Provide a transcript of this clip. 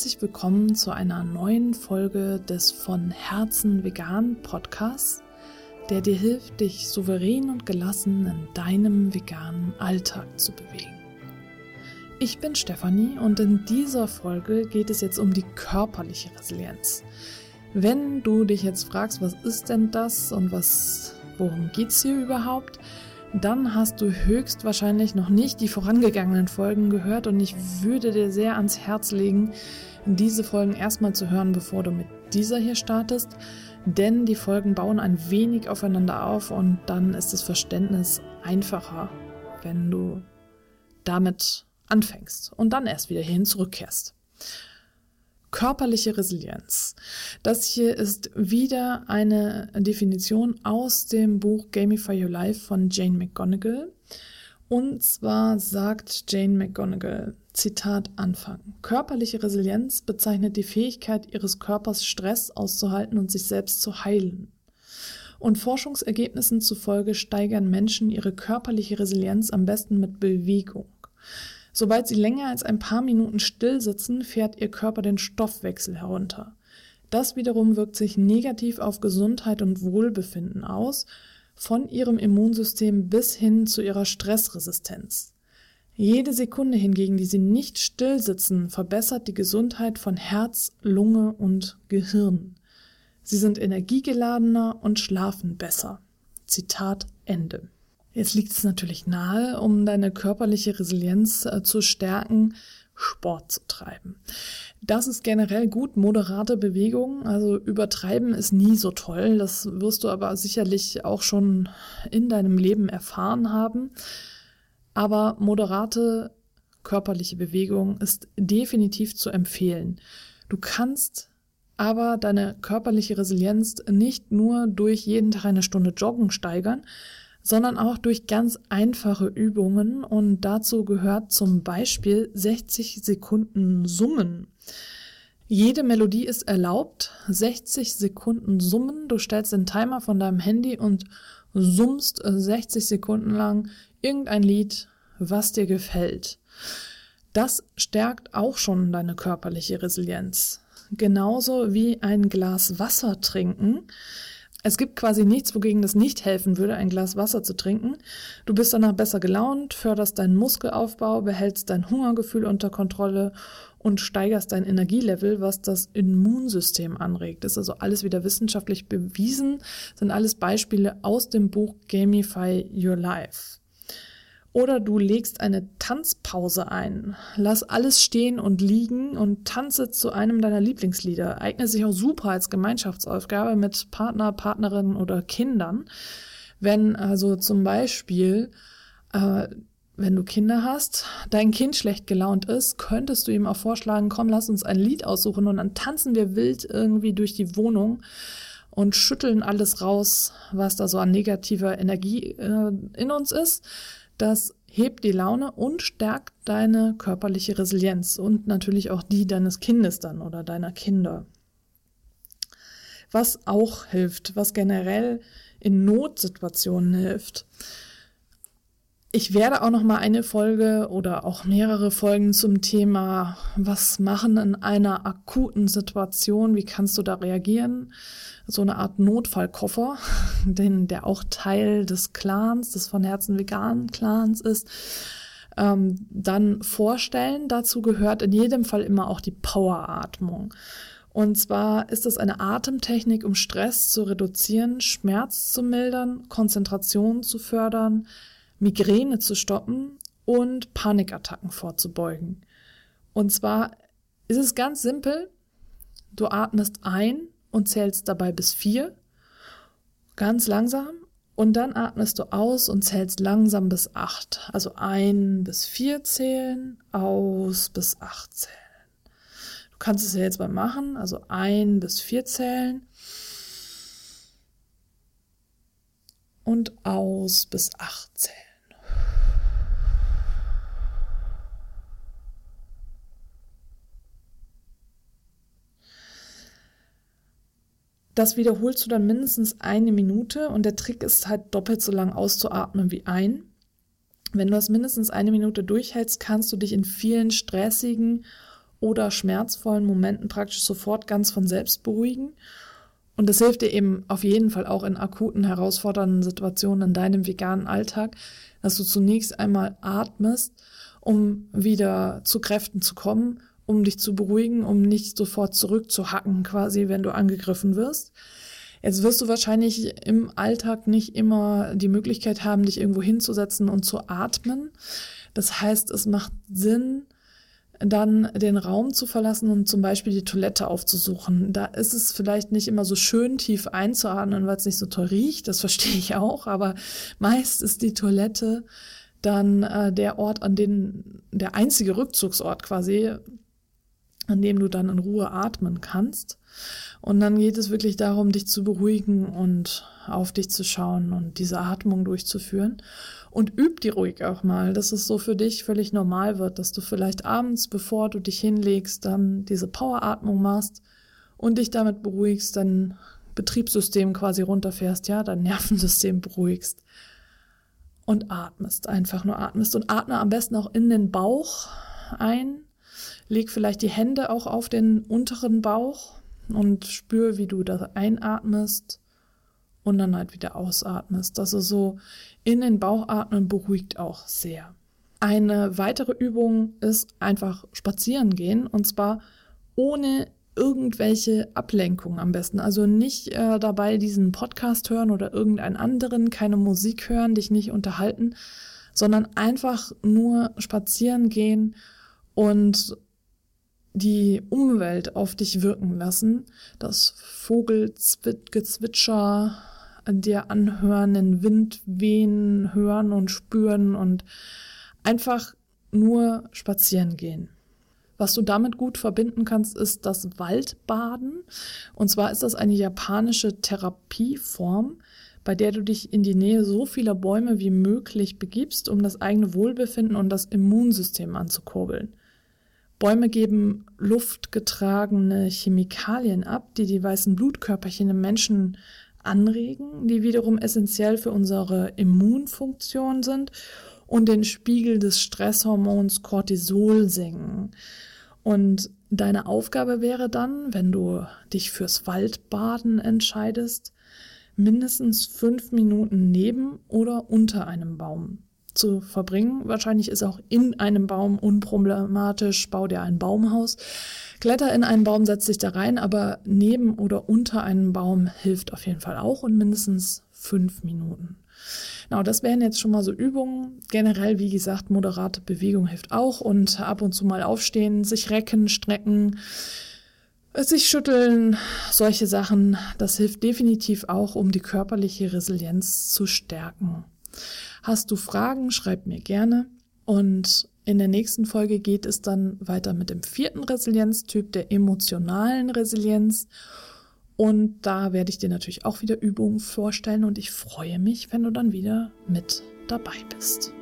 herzlich willkommen zu einer neuen Folge des von Herzen vegan Podcasts, der dir hilft, dich souverän und gelassen in deinem veganen Alltag zu bewegen. Ich bin Stefanie und in dieser Folge geht es jetzt um die körperliche Resilienz. Wenn du dich jetzt fragst, was ist denn das und was, worum geht's hier überhaupt, dann hast du höchstwahrscheinlich noch nicht die vorangegangenen Folgen gehört und ich würde dir sehr ans Herz legen, diese Folgen erstmal zu hören, bevor du mit dieser hier startest, denn die Folgen bauen ein wenig aufeinander auf und dann ist das Verständnis einfacher, wenn du damit anfängst und dann erst wieder hin zurückkehrst. Körperliche Resilienz. Das hier ist wieder eine Definition aus dem Buch Gamify Your Life von Jane McGonigal. Und zwar sagt Jane McGonigal, Zitat Anfang, körperliche Resilienz bezeichnet die Fähigkeit ihres Körpers, Stress auszuhalten und sich selbst zu heilen. Und Forschungsergebnissen zufolge steigern Menschen ihre körperliche Resilienz am besten mit Bewegung. Sobald sie länger als ein paar Minuten still sitzen, fährt ihr Körper den Stoffwechsel herunter. Das wiederum wirkt sich negativ auf Gesundheit und Wohlbefinden aus, von ihrem Immunsystem bis hin zu ihrer Stressresistenz. Jede Sekunde hingegen, die sie nicht still sitzen, verbessert die Gesundheit von Herz, Lunge und Gehirn. Sie sind energiegeladener und schlafen besser. Zitat Ende. Jetzt liegt es natürlich nahe, um deine körperliche Resilienz äh, zu stärken, Sport zu treiben. Das ist generell gut, moderate Bewegung, also übertreiben ist nie so toll. Das wirst du aber sicherlich auch schon in deinem Leben erfahren haben. Aber moderate körperliche Bewegung ist definitiv zu empfehlen. Du kannst aber deine körperliche Resilienz nicht nur durch jeden Tag eine Stunde Joggen steigern, sondern auch durch ganz einfache Übungen und dazu gehört zum Beispiel 60 Sekunden Summen. Jede Melodie ist erlaubt, 60 Sekunden Summen. Du stellst den Timer von deinem Handy und summst 60 Sekunden lang irgendein Lied, was dir gefällt. Das stärkt auch schon deine körperliche Resilienz. Genauso wie ein Glas Wasser trinken es gibt quasi nichts, wogegen das nicht helfen würde, ein Glas Wasser zu trinken. Du bist danach besser gelaunt, förderst deinen Muskelaufbau, behältst dein Hungergefühl unter Kontrolle und steigerst dein Energielevel, was das Immunsystem anregt. Das ist also alles wieder wissenschaftlich bewiesen, sind alles Beispiele aus dem Buch Gamify Your Life. Oder du legst eine Tanzpause ein. Lass alles stehen und liegen und tanze zu einem deiner Lieblingslieder. Eignet sich auch super als Gemeinschaftsaufgabe mit Partner, Partnerinnen oder Kindern. Wenn also zum Beispiel, äh, wenn du Kinder hast, dein Kind schlecht gelaunt ist, könntest du ihm auch vorschlagen, komm, lass uns ein Lied aussuchen und dann tanzen wir wild irgendwie durch die Wohnung und schütteln alles raus, was da so an negativer Energie äh, in uns ist das hebt die Laune und stärkt deine körperliche Resilienz und natürlich auch die deines Kindes dann oder deiner Kinder. Was auch hilft, was generell in Notsituationen hilft, ich werde auch noch mal eine Folge oder auch mehrere Folgen zum Thema was machen in einer akuten Situation, wie kannst du da reagieren? So eine Art Notfallkoffer, den der auch Teil des Clans, des von Herzen veganen Clans ist. Ähm, dann vorstellen. Dazu gehört in jedem Fall immer auch die Poweratmung. Und zwar ist es eine Atemtechnik, um Stress zu reduzieren, Schmerz zu mildern, Konzentration zu fördern, Migräne zu stoppen und Panikattacken vorzubeugen. Und zwar ist es ganz simpel. Du atmest ein und zählst dabei bis vier, ganz langsam, und dann atmest du aus und zählst langsam bis acht. Also ein bis vier zählen, aus bis acht zählen. Du kannst es ja jetzt mal machen, also ein bis vier zählen und aus bis acht zählen. Das wiederholst du dann mindestens eine Minute und der Trick ist halt doppelt so lang auszuatmen wie ein. Wenn du das mindestens eine Minute durchhältst, kannst du dich in vielen stressigen oder schmerzvollen Momenten praktisch sofort ganz von selbst beruhigen. Und das hilft dir eben auf jeden Fall auch in akuten, herausfordernden Situationen in deinem veganen Alltag, dass du zunächst einmal atmest, um wieder zu Kräften zu kommen, um dich zu beruhigen, um nicht sofort zurückzuhacken, quasi, wenn du angegriffen wirst. Jetzt wirst du wahrscheinlich im Alltag nicht immer die Möglichkeit haben, dich irgendwo hinzusetzen und zu atmen. Das heißt, es macht Sinn, dann den Raum zu verlassen und zum Beispiel die Toilette aufzusuchen. Da ist es vielleicht nicht immer so schön tief einzuatmen, weil es nicht so toll riecht, das verstehe ich auch, aber meist ist die Toilette dann äh, der Ort, an dem der einzige Rückzugsort quasi, an dem du dann in Ruhe atmen kannst. Und dann geht es wirklich darum, dich zu beruhigen und auf dich zu schauen und diese Atmung durchzuführen. Und üb die ruhig auch mal, dass es so für dich völlig normal wird, dass du vielleicht abends, bevor du dich hinlegst, dann diese Poweratmung machst und dich damit beruhigst, dein Betriebssystem quasi runterfährst, ja, dein Nervensystem beruhigst und atmest, einfach nur atmest und atme am besten auch in den Bauch ein. Leg vielleicht die Hände auch auf den unteren Bauch und spür, wie du da einatmest und dann halt wieder ausatmest. Also so in den Bauch atmen beruhigt auch sehr. Eine weitere Übung ist einfach spazieren gehen und zwar ohne irgendwelche Ablenkungen am besten. Also nicht äh, dabei diesen Podcast hören oder irgendeinen anderen, keine Musik hören, dich nicht unterhalten, sondern einfach nur spazieren gehen und die Umwelt auf dich wirken lassen, das Vogelgezwitscher dir anhören, den Wind wehen, hören und spüren und einfach nur spazieren gehen. Was du damit gut verbinden kannst, ist das Waldbaden. Und zwar ist das eine japanische Therapieform, bei der du dich in die Nähe so vieler Bäume wie möglich begibst, um das eigene Wohlbefinden und das Immunsystem anzukurbeln. Bäume geben luftgetragene Chemikalien ab, die die weißen Blutkörperchen im Menschen anregen, die wiederum essentiell für unsere Immunfunktion sind und den Spiegel des Stresshormons Cortisol senken. Und deine Aufgabe wäre dann, wenn du dich fürs Waldbaden entscheidest, mindestens fünf Minuten neben oder unter einem Baum zu verbringen. Wahrscheinlich ist auch in einem Baum unproblematisch. Bau dir ein Baumhaus. Kletter in einen Baum, setz dich da rein, aber neben oder unter einem Baum hilft auf jeden Fall auch und mindestens fünf Minuten. Genau, das wären jetzt schon mal so Übungen. Generell, wie gesagt, moderate Bewegung hilft auch und ab und zu mal aufstehen, sich recken, strecken, sich schütteln, solche Sachen. Das hilft definitiv auch, um die körperliche Resilienz zu stärken. Hast du Fragen, schreib mir gerne. Und in der nächsten Folge geht es dann weiter mit dem vierten Resilienztyp, der emotionalen Resilienz. Und da werde ich dir natürlich auch wieder Übungen vorstellen und ich freue mich, wenn du dann wieder mit dabei bist.